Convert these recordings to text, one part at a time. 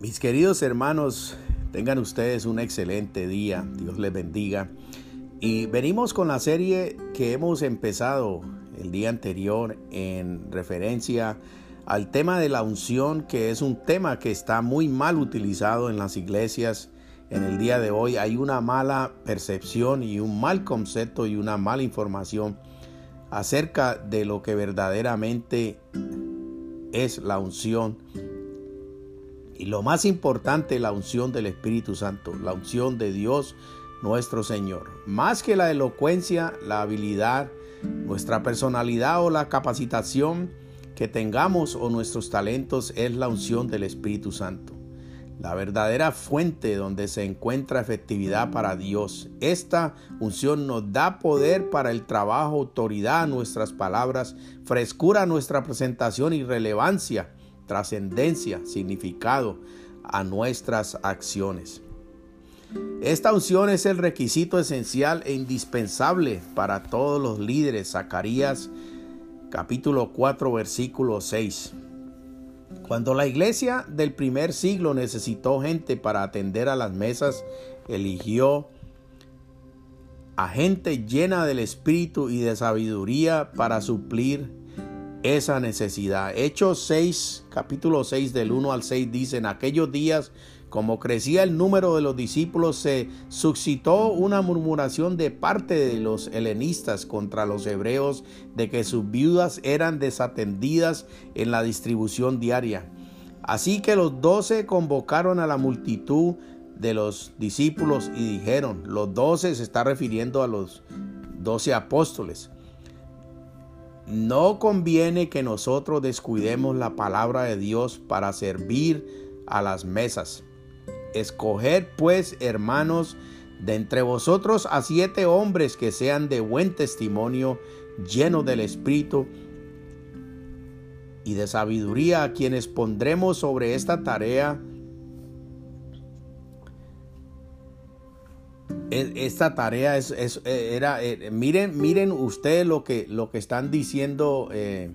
Mis queridos hermanos, tengan ustedes un excelente día, Dios les bendiga. Y venimos con la serie que hemos empezado el día anterior en referencia al tema de la unción, que es un tema que está muy mal utilizado en las iglesias. En el día de hoy hay una mala percepción y un mal concepto y una mala información acerca de lo que verdaderamente es la unción y lo más importante, la unción del Espíritu Santo, la unción de Dios nuestro Señor. Más que la elocuencia, la habilidad, nuestra personalidad o la capacitación que tengamos o nuestros talentos es la unción del Espíritu Santo. La verdadera fuente donde se encuentra efectividad para Dios. Esta unción nos da poder para el trabajo, autoridad a nuestras palabras, frescura a nuestra presentación y relevancia trascendencia, significado a nuestras acciones. Esta unción es el requisito esencial e indispensable para todos los líderes. Zacarías capítulo 4 versículo 6. Cuando la iglesia del primer siglo necesitó gente para atender a las mesas, eligió a gente llena del espíritu y de sabiduría para suplir esa necesidad. Hechos 6, capítulo 6 del 1 al 6 dice, en aquellos días, como crecía el número de los discípulos, se suscitó una murmuración de parte de los helenistas contra los hebreos de que sus viudas eran desatendidas en la distribución diaria. Así que los doce convocaron a la multitud de los discípulos y dijeron, los doce se está refiriendo a los doce apóstoles, no conviene que nosotros descuidemos la palabra de Dios para servir a las mesas. Escoger pues, hermanos, de entre vosotros a siete hombres que sean de buen testimonio, llenos del Espíritu y de sabiduría, a quienes pondremos sobre esta tarea esta tarea es, eh, era, eh, miren, miren ustedes lo que, lo que están diciendo eh,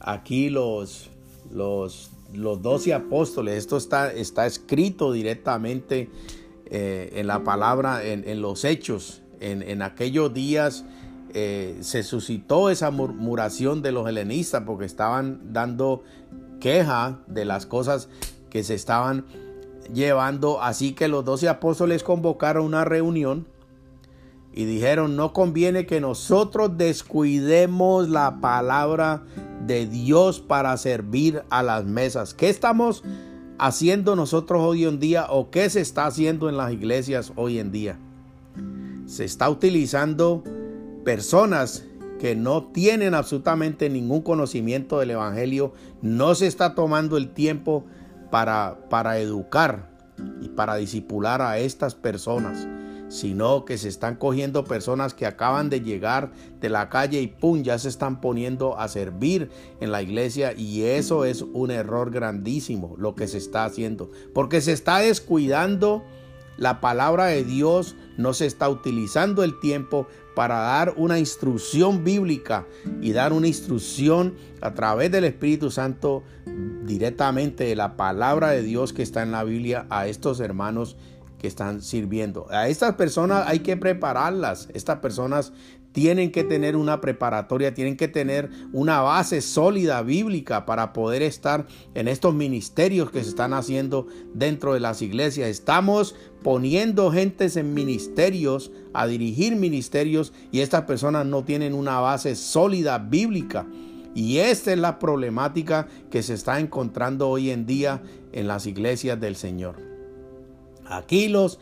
aquí los, los, los 12 apóstoles. Esto está, está escrito directamente en la palabra, en, los hechos. En, en aquellos días se suscitó esa murmuración de los helenistas porque estaban dando queja de las cosas que se estaban llevando. Así que los doce apóstoles convocaron una reunión y dijeron, no conviene que nosotros descuidemos la palabra de Dios para servir a las mesas. ¿Qué estamos haciendo nosotros hoy en día o qué se está haciendo en las iglesias hoy en día? Se está utilizando personas que no tienen absolutamente ningún conocimiento del Evangelio, no se está tomando el tiempo para, educar y para disipular a estas personas, sino que se están cogiendo personas que acaban de llegar de la calle y pum, ya se están poniendo a servir en la iglesia y eso es un error grandísimo lo que se está haciendo, porque se está descuidando la palabra de Dios, no se está utilizando el tiempo para dar una instrucción bíblica y dar una instrucción a través del Espíritu Santo directamente de la palabra de Dios que está en la Biblia a estos hermanos que están sirviendo. A estas personas hay que prepararlas. Estas personas tienen que tener una preparatoria, tienen que tener una base sólida bíblica para poder estar en estos ministerios que se están haciendo dentro de las iglesias. Estamos poniendo gentes en ministerios, a dirigir ministerios y estas personas no tienen una base sólida bíblica. Y esta es la problemática que se está encontrando hoy en día en las iglesias del Señor. Aquí los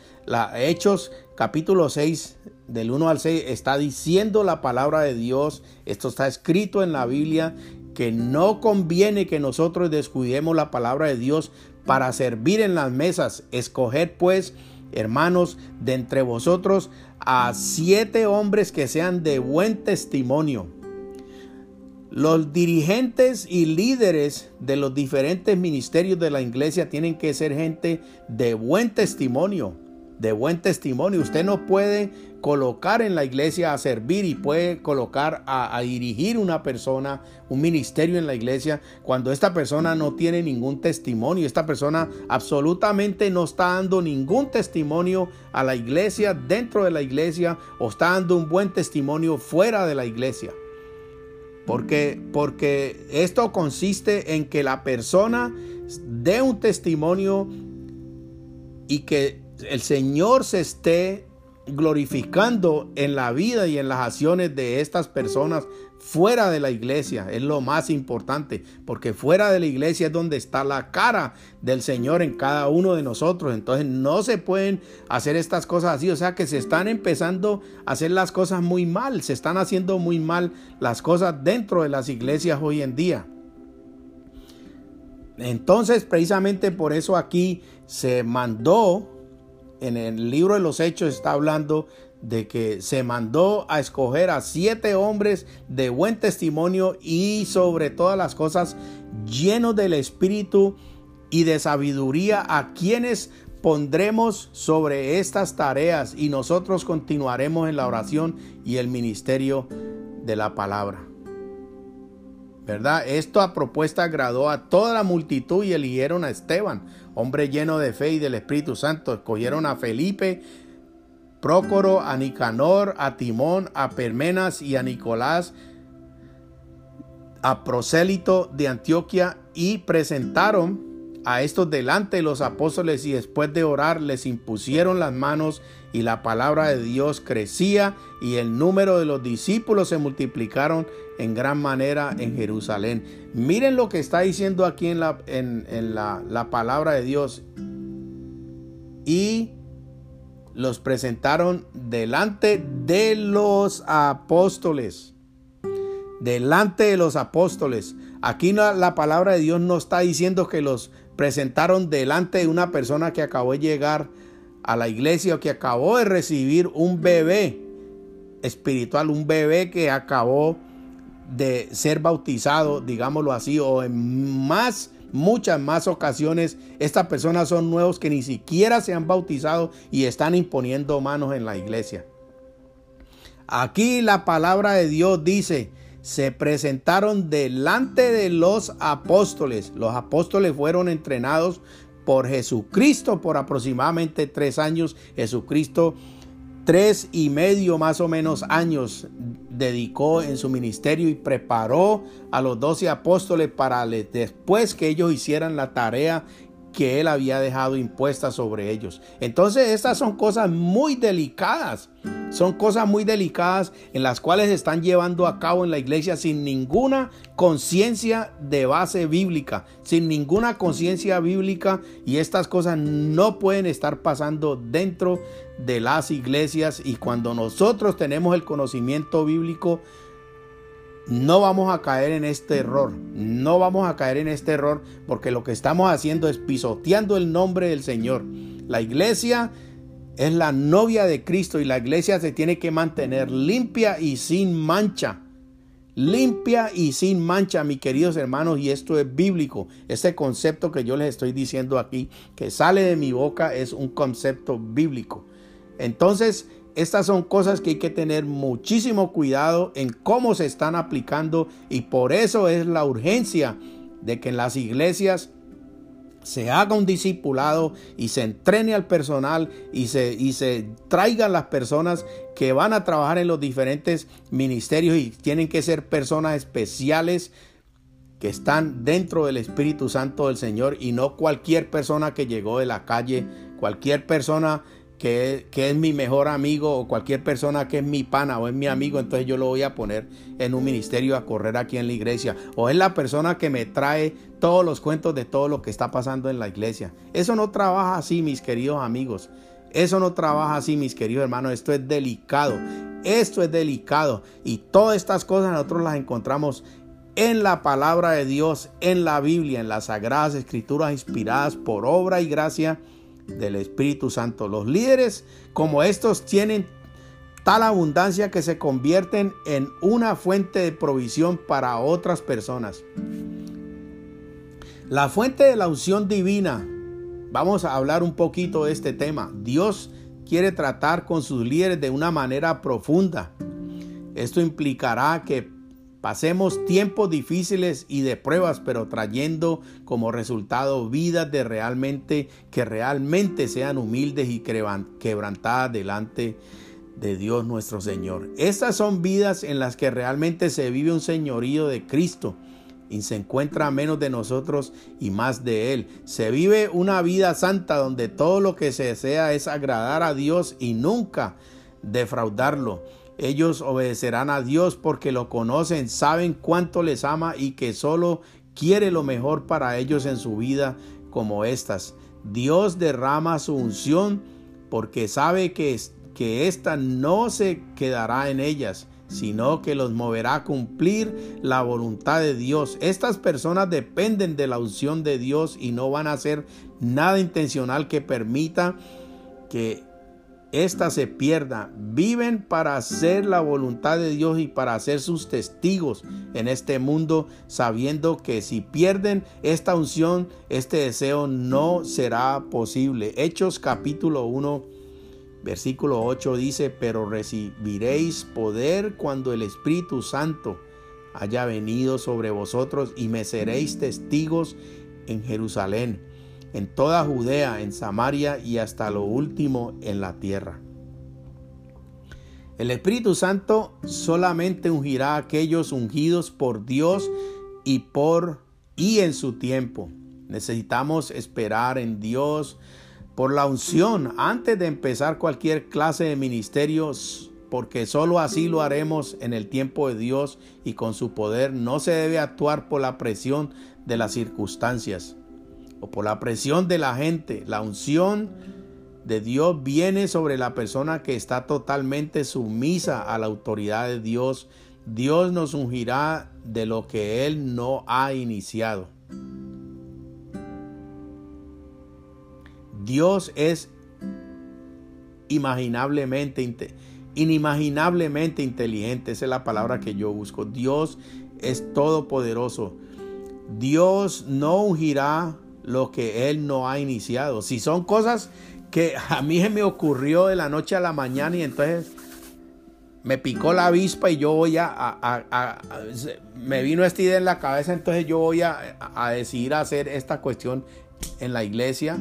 Hechos capítulo 6 del 1 al 6 está diciendo la palabra de Dios. Esto está escrito en la Biblia que no conviene que nosotros descuidemos la palabra de Dios para servir en las mesas. Escoger pues, hermanos, de entre vosotros a siete hombres que sean de buen testimonio. Los dirigentes y líderes de los diferentes ministerios de la iglesia tienen que ser gente de buen testimonio de buen testimonio. Usted no puede colocar en la iglesia a servir y puede colocar a, dirigir una persona, un ministerio en la iglesia, cuando esta persona no tiene ningún testimonio. Esta persona absolutamente no está dando ningún testimonio a la iglesia, dentro de la iglesia, o está dando un buen testimonio fuera de la iglesia. Porque, porque esto consiste en que la persona dé un testimonio y que el Señor se esté glorificando en la vida y en las acciones de estas personas fuera de la iglesia. Es lo más importante, porque fuera de la iglesia es donde está la cara del Señor en cada uno de nosotros. Entonces no se pueden hacer estas cosas así. O sea que se están empezando a hacer las cosas muy mal. Se están haciendo muy mal las cosas dentro de las iglesias hoy en día. Entonces precisamente por eso aquí se mandó en el libro de los Hechos está hablando de que se mandó a escoger a siete hombres de buen testimonio y sobre todas las cosas llenos del Espíritu y de sabiduría a quienes pondremos sobre estas tareas y nosotros continuaremos en la oración y el ministerio de la palabra. ¿verdad? Esta propuesta agradó a toda la multitud y eligieron a Esteban, hombre lleno de fe y del Espíritu Santo. Escogieron a Felipe, Prócoro, a Nicanor, a Timón, a Permenas y a Nicolás, a prosélito de Antioquia y presentaron a estos delante de los apóstoles y después de orar les impusieron las manos y la palabra de Dios crecía y el número de los discípulos se multiplicaron en gran manera en Jerusalén. Miren lo que está diciendo aquí en la, en, la, la palabra de Dios. Y los presentaron delante de los apóstoles. Delante de los apóstoles. Aquí la, la palabra de Dios no está diciendo que los presentaron delante de una persona que acabó de llegar a la iglesia o que acabó de recibir un bebé espiritual, un bebé que acabó de ser bautizado, digámoslo así, o en más, muchas más ocasiones, estas personas son nuevos que ni siquiera se han bautizado y están imponiendo manos en la iglesia. Aquí la palabra de Dios dice, se presentaron delante de los apóstoles. Los apóstoles fueron entrenados por Jesucristo por aproximadamente tres años. Jesucristo tres y medio más o menos años dedicó en su ministerio y preparó a los doce apóstoles para después que ellos hicieran la tarea que él había dejado impuesta sobre ellos. Entonces estas son cosas muy delicadas son cosas muy delicadas en las cuales se están llevando a cabo en la iglesia sin ninguna conciencia de base bíblica, sin ninguna conciencia bíblica y estas cosas no pueden estar pasando dentro de las iglesias y cuando nosotros tenemos el conocimiento bíblico no vamos a caer en este error, no vamos a caer en este error porque lo que estamos haciendo es pisoteando el nombre del Señor. La iglesia es la novia de Cristo y la iglesia se tiene que mantener limpia y sin mancha. Limpia y sin mancha, mis queridos hermanos, y esto es bíblico. Este concepto que yo les estoy diciendo aquí, que sale de mi boca, es un concepto bíblico. Entonces, estas son cosas que hay que tener muchísimo cuidado en cómo se están aplicando y por eso es la urgencia de que en las iglesias se haga un discipulado y se entrene al personal y se, y se traigan las personas que van a trabajar en los diferentes ministerios y tienen que ser personas especiales que están dentro del Espíritu Santo del Señor y no cualquier persona que llegó de la calle, cualquier persona que, es mi mejor amigo o cualquier persona que es mi pana o es mi amigo, entonces yo lo voy a poner en un ministerio a correr aquí en la iglesia. O es la persona que me trae todos los cuentos de todo lo que está pasando en la iglesia. Eso no trabaja así, mis queridos amigos. Eso no trabaja así, mis queridos hermanos. Esto es delicado. Esto es delicado. Y todas estas cosas nosotros las encontramos en la palabra de Dios, en la Biblia, en las sagradas escrituras inspiradas por obra y gracia del Espíritu Santo. Los líderes como estos tienen tal abundancia que se convierten en una fuente de provisión para otras personas. La fuente de la unción divina. Vamos a hablar un poquito de este tema. Dios quiere tratar con sus líderes de una manera profunda. Esto implicará que Pasemos tiempos difíciles y de pruebas, pero trayendo como resultado vidas de realmente que realmente sean humildes y quebrantadas delante de Dios nuestro Señor. Estas son vidas en las que realmente se vive un señorío de Cristo y se encuentra menos de nosotros y más de Él. Se vive una vida santa donde todo lo que se desea es agradar a Dios y nunca defraudarlo. Ellos obedecerán a Dios porque lo conocen, saben cuánto les ama y que solo quiere lo mejor para ellos en su vida como estas. Dios derrama su unción porque sabe que, que ésta no se quedará en ellas, sino que los moverá a cumplir la voluntad de Dios. Estas personas dependen de la unción de Dios y no van a hacer nada intencional que permita que esta se pierda. Viven para hacer la voluntad de Dios y para ser sus testigos en este mundo, sabiendo que si pierden esta unción, este deseo no será posible. Hechos capítulo 1, versículo 8 dice, pero recibiréis poder cuando el Espíritu Santo haya venido sobre vosotros y me seréis testigos en Jerusalén en toda Judea, en Samaria y hasta lo último en la tierra. El Espíritu Santo solamente ungirá a aquellos ungidos por Dios y por y en su tiempo. Necesitamos esperar en Dios por la unción antes de empezar cualquier clase de ministerios, porque sólo así lo haremos en el tiempo de Dios y con su poder. No se debe actuar por la presión de las circunstancias o por la presión de la gente. La unción de Dios viene sobre la persona que está totalmente sumisa a la autoridad de Dios. Dios nos ungirá de lo que Él no ha iniciado. Dios es imaginablemente, inimaginablemente inteligente. Esa es la palabra que yo busco. Dios es todopoderoso. Dios no ungirá lo que Él no ha iniciado. Si son cosas que a mí se me ocurrió de la noche a la mañana y entonces me picó la avispa y yo voy a, me vino esta idea en la cabeza, entonces yo voy a, decidir hacer esta cuestión en la iglesia.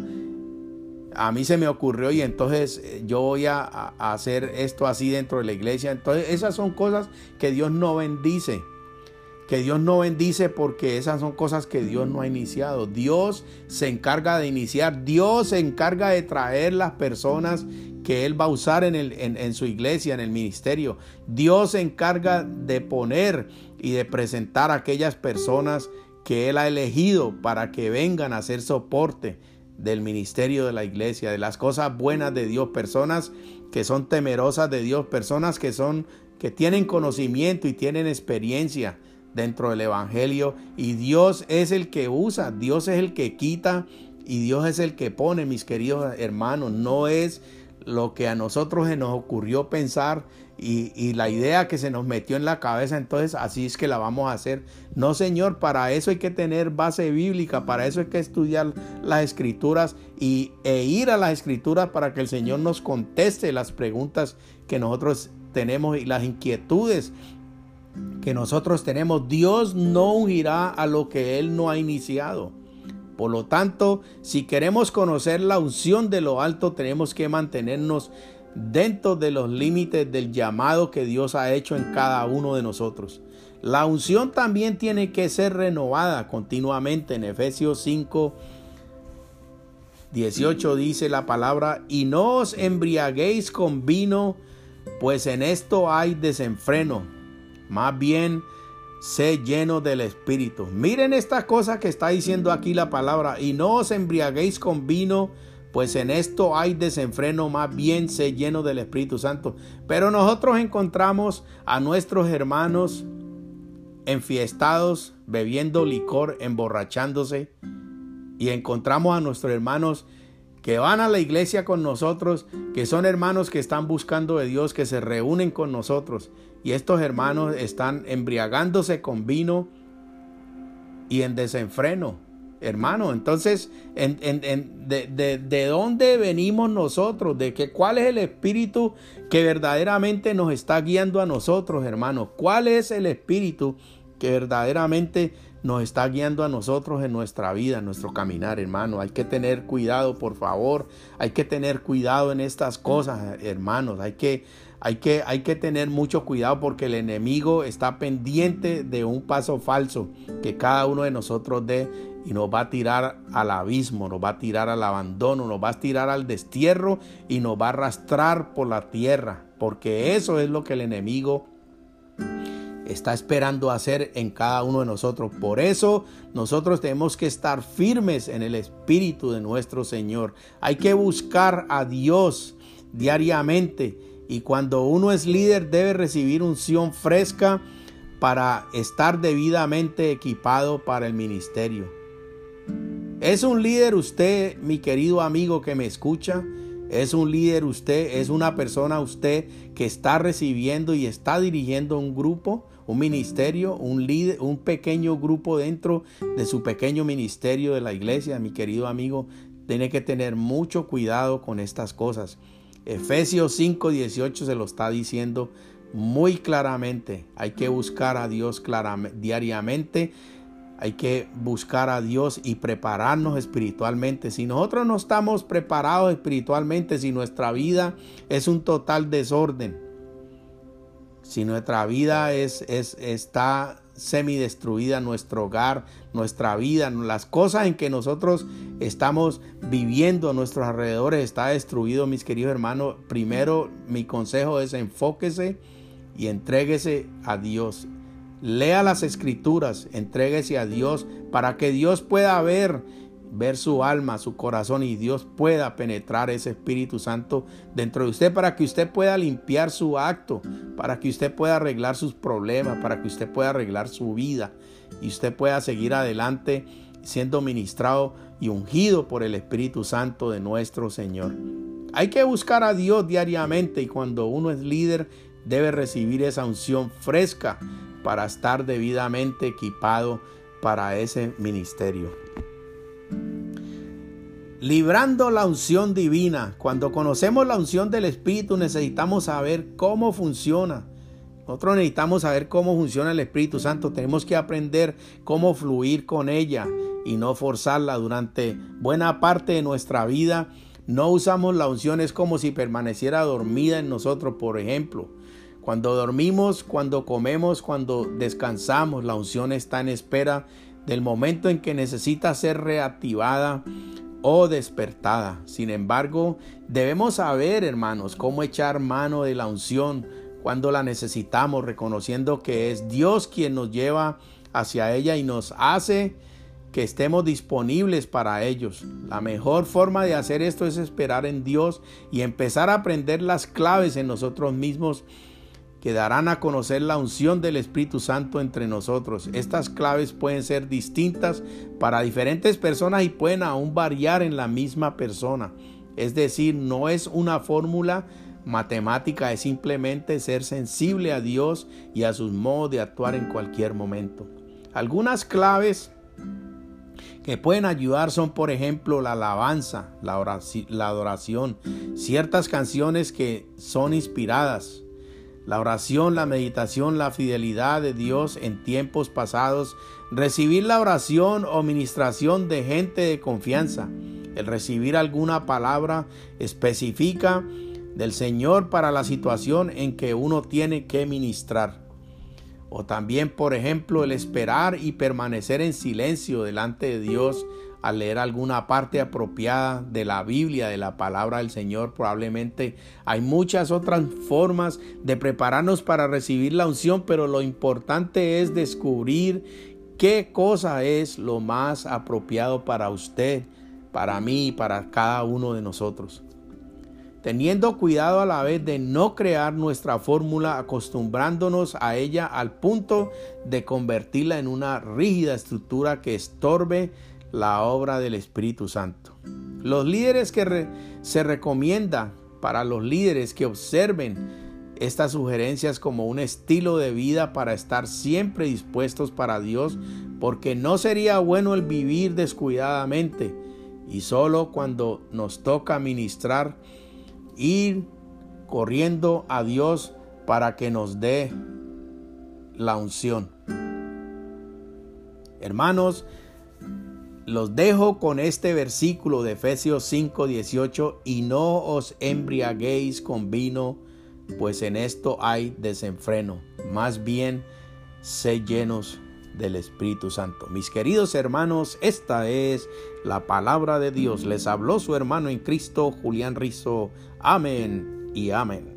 A mí se me ocurrió y entonces eh, yo voy a, hacer esto así dentro de la iglesia. Entonces esas son cosas que Dios no bendice que Dios no bendice porque esas son cosas que Dios no ha iniciado. Dios se encarga de iniciar, Dios se encarga de traer las personas que Él va a usar en, en, su iglesia, en el ministerio. Dios se encarga de poner y de presentar a aquellas personas que Él ha elegido para que vengan a hacer soporte del ministerio de la iglesia, de las cosas buenas de Dios, personas que son temerosas de Dios, personas que son que tienen conocimiento y tienen experiencia dentro del Evangelio. Y Dios es el que usa, Dios es el que quita y Dios es el que pone, mis queridos hermanos, no es lo que a nosotros se nos ocurrió pensar y, la idea que se nos metió en la cabeza, entonces así es que la vamos a hacer. No, Señor, para eso hay que tener base bíblica, para eso hay que estudiar las escrituras y, e ir a las escrituras para que el Señor nos conteste las preguntas que nosotros tenemos y las inquietudes que nosotros tenemos, Dios no ungirá a lo que Él no ha iniciado. Por lo tanto, si queremos conocer la unción de lo alto, tenemos que mantenernos dentro de los límites del llamado que Dios ha hecho en cada uno de nosotros. La unción también tiene que ser renovada continuamente en Efesios 5, 18 dice la palabra, y no os embriaguéis con vino, pues en esto hay desenfreno. Más bien, sé lleno del Espíritu. Miren esta cosa que está diciendo aquí la palabra, y no os embriaguéis con vino, pues en esto hay desenfreno, más bien sé lleno del Espíritu Santo. Pero nosotros encontramos a nuestros hermanos enfiestados, bebiendo licor, emborrachándose, y encontramos a nuestros hermanos que van a la iglesia con nosotros, que son hermanos que están buscando de Dios, que se reúnen con nosotros. Y estos hermanos están embriagándose con vino y en desenfreno, hermano. Entonces, de, de, dónde venimos nosotros? ¿De que, cuál es el espíritu que verdaderamente nos está guiando a nosotros, hermano? ¿Cuál es el espíritu que verdaderamente nos está guiando a nosotros en nuestra vida, en nuestro caminar, hermano. Hay que tener cuidado, por favor. Hay que tener cuidado en estas cosas, hermanos. Hay que, hay que, hay que tener mucho cuidado porque el enemigo está pendiente de un paso falso que cada uno de nosotros dé y nos va a tirar al abismo, nos va a tirar al abandono, nos va a tirar al destierro y nos va a arrastrar por la tierra, porque eso es lo que el enemigo está esperando hacer en cada uno de nosotros. Por eso nosotros tenemos que estar firmes en el Espíritu de nuestro Señor. Hay que buscar a Dios diariamente y cuando uno es líder debe recibir unción fresca para estar debidamente equipado para el ministerio. ¿Es un líder usted, mi querido amigo que me escucha? Es un líder usted, es una persona usted que está recibiendo y está dirigiendo un grupo un ministerio, un líder, un pequeño grupo dentro de su pequeño ministerio de la iglesia, mi querido amigo, tiene que tener mucho cuidado con estas cosas. Efesios 5:18 se lo está diciendo muy claramente. Hay que buscar a Dios diariamente. Hay que buscar a Dios y prepararnos espiritualmente. Si nosotros no estamos preparados espiritualmente, si nuestra vida es un total desorden, si nuestra vida es, es, está semidestruida, nuestro hogar, nuestra vida, las cosas en que nosotros estamos viviendo a nuestros alrededores está destruido, mis queridos hermanos. Primero, mi consejo es enfóquese y entréguese a Dios. Lea las escrituras, entréguese a Dios para que Dios pueda ver ver su alma, su corazón y Dios pueda penetrar ese Espíritu Santo dentro de usted para que usted pueda limpiar su acto, para que usted pueda arreglar sus problemas, para que usted pueda arreglar su vida y usted pueda seguir adelante siendo ministrado y ungido por el Espíritu Santo de nuestro Señor. Hay que buscar a Dios diariamente y cuando uno es líder debe recibir esa unción fresca para estar debidamente equipado para ese ministerio librando la unción divina. Cuando conocemos la unción del Espíritu necesitamos saber cómo funciona. Nosotros necesitamos saber cómo funciona el Espíritu Santo. Tenemos que aprender cómo fluir con ella y no forzarla durante buena parte de nuestra vida. No usamos la unción, es como si permaneciera dormida en nosotros, por ejemplo. Cuando dormimos, cuando comemos, cuando descansamos, la unción está en espera del momento en que necesita ser reactivada o despertada. Sin embargo, debemos saber, hermanos, cómo echar mano de la unción cuando la necesitamos, reconociendo que es Dios quien nos lleva hacia ella y nos hace que estemos disponibles para ellos. La mejor forma de hacer esto es esperar en Dios y empezar a aprender las claves en nosotros mismos que darán a conocer la unción del Espíritu Santo entre nosotros. Estas claves pueden ser distintas para diferentes personas y pueden aún variar en la misma persona. Es decir, no es una fórmula matemática, es simplemente ser sensible a Dios y a sus modos de actuar en cualquier momento. Algunas claves que pueden ayudar son, por ejemplo, la alabanza, la, la adoración, ciertas canciones que son inspiradas, la oración, la meditación, la fidelidad de Dios en tiempos pasados, recibir la oración o ministración de gente de confianza, el recibir alguna palabra específica del Señor para la situación en que uno tiene que ministrar. O también, por ejemplo, el esperar y permanecer en silencio delante de Dios al leer alguna parte apropiada de la Biblia, de la palabra del Señor. Probablemente hay muchas otras formas de prepararnos para recibir la unción, pero lo importante es descubrir qué cosa es lo más apropiado para usted, para mí y para cada uno de nosotros teniendo cuidado a la vez de no crear nuestra fórmula acostumbrándonos a ella al punto de convertirla en una rígida estructura que estorbe la obra del Espíritu Santo. Los líderes que se recomienda para los líderes que observen estas sugerencias como un estilo de vida para estar siempre dispuestos para Dios, porque no sería bueno el vivir descuidadamente y solo cuando nos toca ministrar ir corriendo a Dios para que nos dé la unción. Hermanos, los dejo con este versículo de Efesios 5, 18, y no os embriaguéis con vino, pues en esto hay desenfreno, más bien sé llenos del Espíritu Santo. Mis queridos hermanos, esta es la palabra de Dios. Les habló su hermano en Cristo, Julián Rizo. Amén y amén.